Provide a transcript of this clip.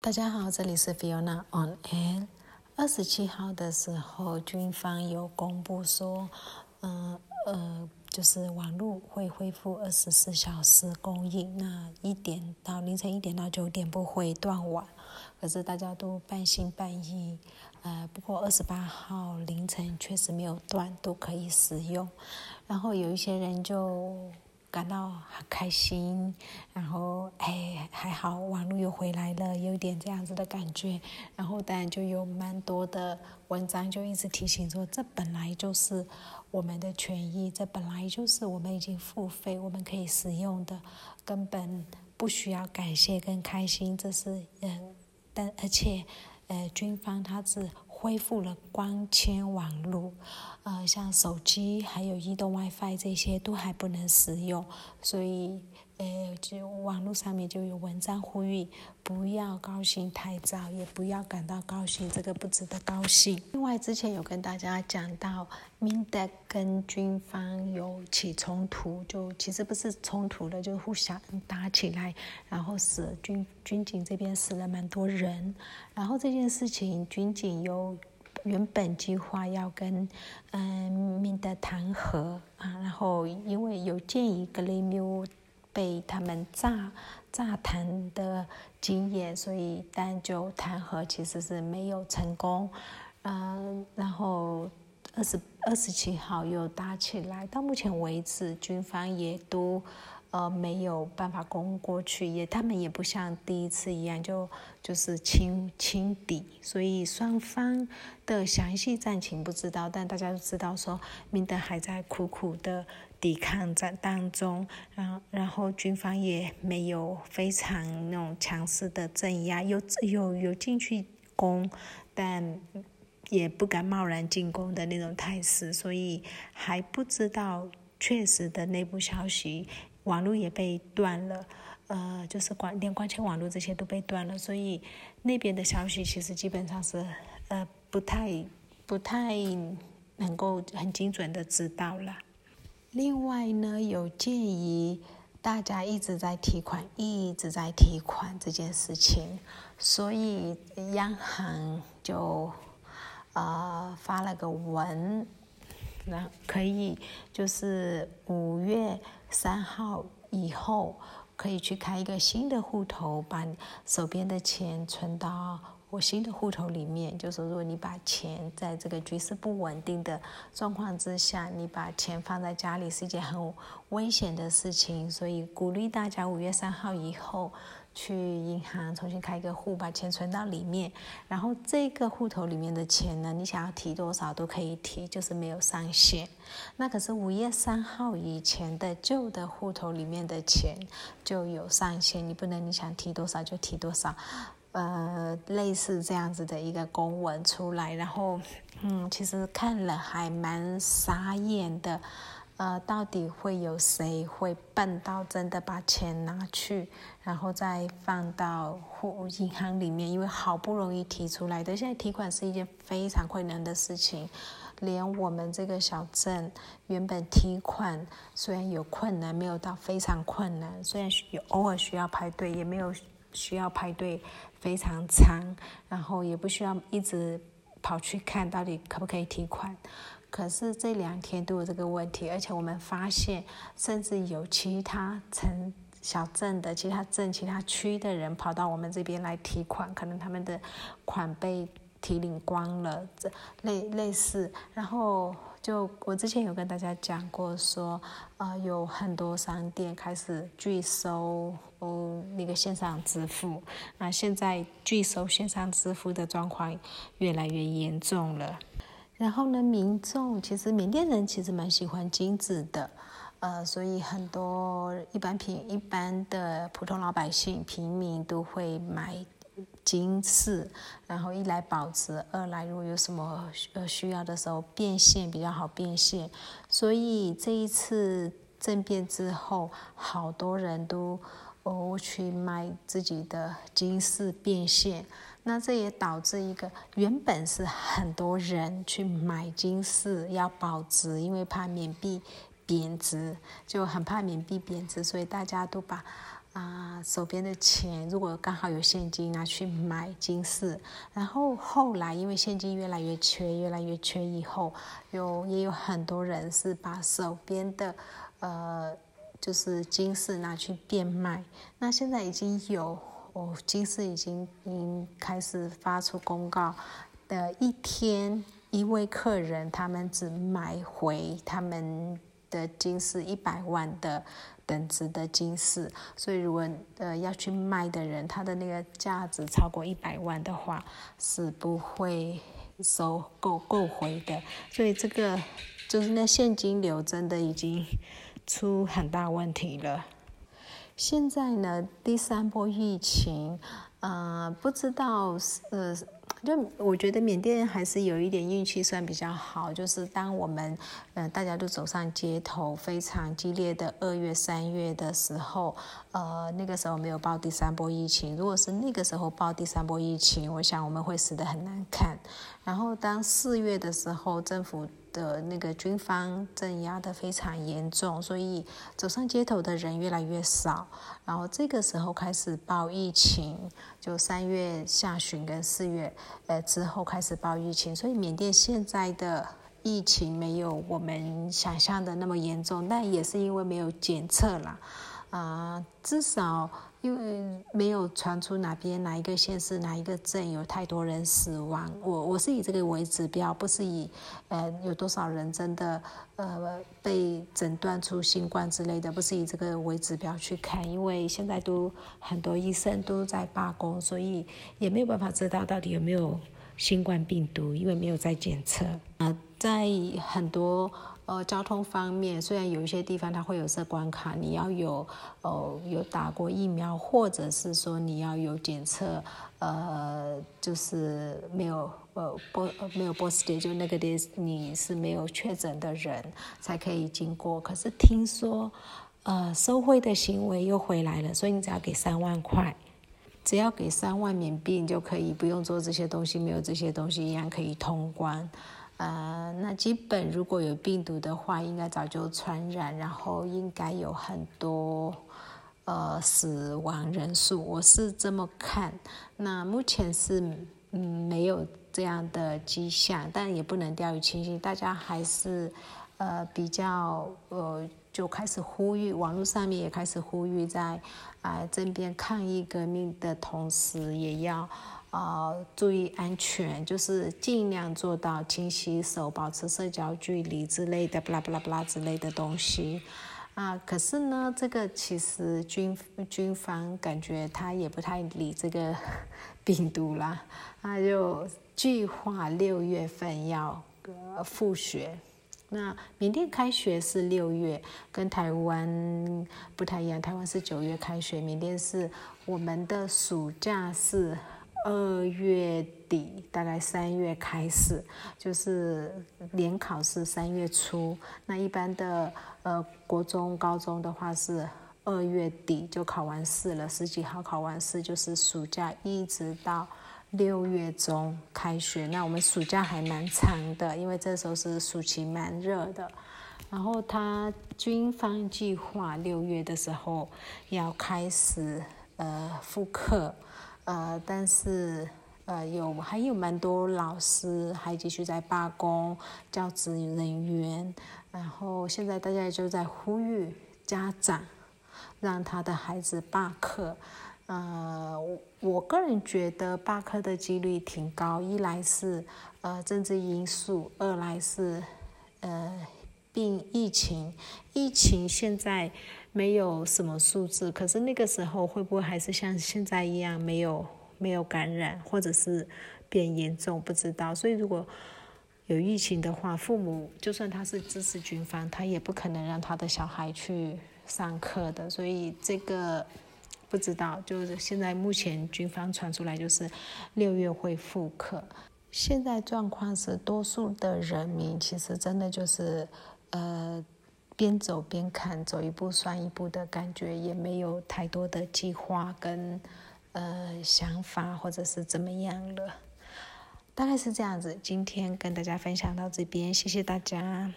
大家好，这里是 Fiona on L。二十七号的时候，军方有公布说，嗯呃，就是网络会恢复二十四小时供应，那一点到凌晨一点到九点不会断网。可是大家都半信半疑，呃，不过二十八号凌晨确实没有断，都可以使用。然后有一些人就。感到很开心，然后哎还好，网络又回来了，有点这样子的感觉。然后当然就有蛮多的文章就一直提醒说，这本来就是我们的权益，这本来就是我们已经付费，我们可以使用的，根本不需要感谢跟开心。这是嗯，但而且呃，军方他是。恢复了光纤网络，呃，像手机还有移动 WiFi 这些都还不能使用，所以。呃，就网络上面就有文章呼吁，不要高兴太早，也不要感到高兴，这个不值得高兴。另外，之前有跟大家讲到，民德跟军方有起冲突，就其实不是冲突了，就互相打起来，然后死军军警这边死了蛮多人。然后这件事情，军警有原本计划要跟嗯明德谈和啊，然后因为有建议格雷缪。被他们炸炸弹的经验，所以单就弹劾其实是没有成功，嗯，然后二十二十七号又打起来，到目前为止军方也都。呃，没有办法攻过去，也他们也不像第一次一样，就就是轻轻敌，所以双方的详细战情不知道，但大家都知道说，明德还在苦苦的抵抗战当中，然后然后军方也没有非常那种强势的镇压，有有有进去攻，但也不敢贸然进攻的那种态势，所以还不知道确实的内部消息。网络也被断了，呃，就是光连光纤网络这些都被断了，所以那边的消息其实基本上是呃不太不太能够很精准的知道了。另外呢，有鉴于大家一直在提款，一直在提款这件事情，所以央行就呃发了个文。那可以，就是五月三号以后，可以去开一个新的户头，把手边的钱存到我新的户头里面。就是如果你把钱在这个局势不稳定的状况之下，你把钱放在家里是一件很危险的事情，所以鼓励大家五月三号以后。去银行重新开一个户，把钱存到里面，然后这个户头里面的钱呢，你想要提多少都可以提，就是没有上限。那可是五月三号以前的旧的户头里面的钱就有上限，你不能你想提多少就提多少。呃，类似这样子的一个公文出来，然后嗯，其实看了还蛮傻眼的。呃，到底会有谁会笨到真的把钱拿去，然后再放到户银行里面？因为好不容易提出来的，现在提款是一件非常困难的事情，连我们这个小镇原本提款虽然有困难，没有到非常困难，虽然有偶尔需要排队，也没有需要排队非常长，然后也不需要一直跑去看到底可不可以提款。可是这两天都有这个问题，而且我们发现，甚至有其他城小镇的其他镇、其他区的人跑到我们这边来提款，可能他们的款被提领光了，这类类似。然后就我之前有跟大家讲过，说呃有很多商店开始拒收哦那个线上支付，那现在拒收线上支付的状况越来越严重了。然后呢，民众其实缅甸人其实蛮喜欢金子的，呃，所以很多一般平一般的普通老百姓平民都会买金饰，然后一来保值，二来如果有什么呃需要的时候变现比较好变现，所以这一次政变之后，好多人都哦去卖自己的金饰变现。那这也导致一个原本是很多人去买金饰要保值，因为怕缅币贬值，就很怕缅币贬值，所以大家都把啊，手边的钱如果刚好有现金，拿去买金饰。然后后来因为现金越来越缺，越来越缺，以后有也有很多人是把手边的呃就是金饰拿去变卖。那现在已经有哦，金饰已经经开始发出公告的一天，一位客人他们只买回他们的金饰一百万的。等值的金饰，所以如果呃要去卖的人，他的那个价值超过一百万的话，是不会收购购回的。所以这个就是那现金流真的已经出很大问题了。现在呢，第三波疫情，呃，不知道是呃。就我觉得缅甸还是有一点运气算比较好，就是当我们，呃，大家都走上街头，非常激烈的二月、三月的时候，呃，那个时候没有报第三波疫情。如果是那个时候报第三波疫情，我想我们会死得很难看。然后当四月的时候，政府。的那个军方镇压的非常严重，所以走上街头的人越来越少。然后这个时候开始报疫情，就三月下旬跟四月呃之后开始报疫情，所以缅甸现在的疫情没有我们想象的那么严重，但也是因为没有检测啦，啊，至少。因为没有传出哪边哪一个县市哪一个镇有太多人死亡，我我是以这个为指标，不是以呃有多少人真的呃被诊断出新冠之类的，不是以这个为指标去看，因为现在都很多医生都在罢工，所以也没有办法知道到底有没有新冠病毒，因为没有在检测。啊，在很多。呃，交通方面，虽然有一些地方它会有设关卡，你要有呃有打过疫苗，或者是说你要有检测，呃，就是没有呃波没有波斯点，就那个点你是没有确诊的人才可以经过。可是听说，呃，收贿的行为又回来了，所以你只要给三万块，只要给三万缅币，你就可以不用做这些东西，没有这些东西一样可以通关。呃，那基本如果有病毒的话，应该早就传染，然后应该有很多呃死亡人数，我是这么看。那目前是嗯没有这样的迹象，但也不能掉以轻心，大家还是呃比较呃就开始呼吁，网络上面也开始呼吁，在啊这边抗疫革命的同时，也要。啊，注意安全，就是尽量做到勤洗手、保持社交距离之类的，巴拉巴拉巴拉之类的东西。啊，可是呢，这个其实军军方感觉他也不太理这个病毒啦，他就计划六月份要呃复学。那缅甸开学是六月，跟台湾不太一样，台湾是九月开学，缅甸是我们的暑假是。二月底，大概三月开始，就是联考是三月初。那一般的呃国中、高中的话是二月底就考完试了，十几号考完试就是暑假，一直到六月中开学。那我们暑假还蛮长的，因为这时候是暑期蛮热的。然后他军方计划六月的时候要开始呃复课。呃，但是呃，有还有蛮多老师还继续在罢工，教职人员，然后现在大家就在呼吁家长让他的孩子罢课。呃，我我个人觉得罢课的几率挺高，一来是呃政治因素，二来是呃病疫情，疫情现在。没有什么数字，可是那个时候会不会还是像现在一样没有没有感染，或者是变严重？不知道。所以如果有疫情的话，父母就算他是支持军方，他也不可能让他的小孩去上课的。所以这个不知道，就是现在目前军方传出来就是六月会复课。现在状况是多数的人民其实真的就是呃。边走边看，走一步算一步的感觉，也没有太多的计划跟呃想法，或者是怎么样了，大概是这样子。今天跟大家分享到这边，谢谢大家。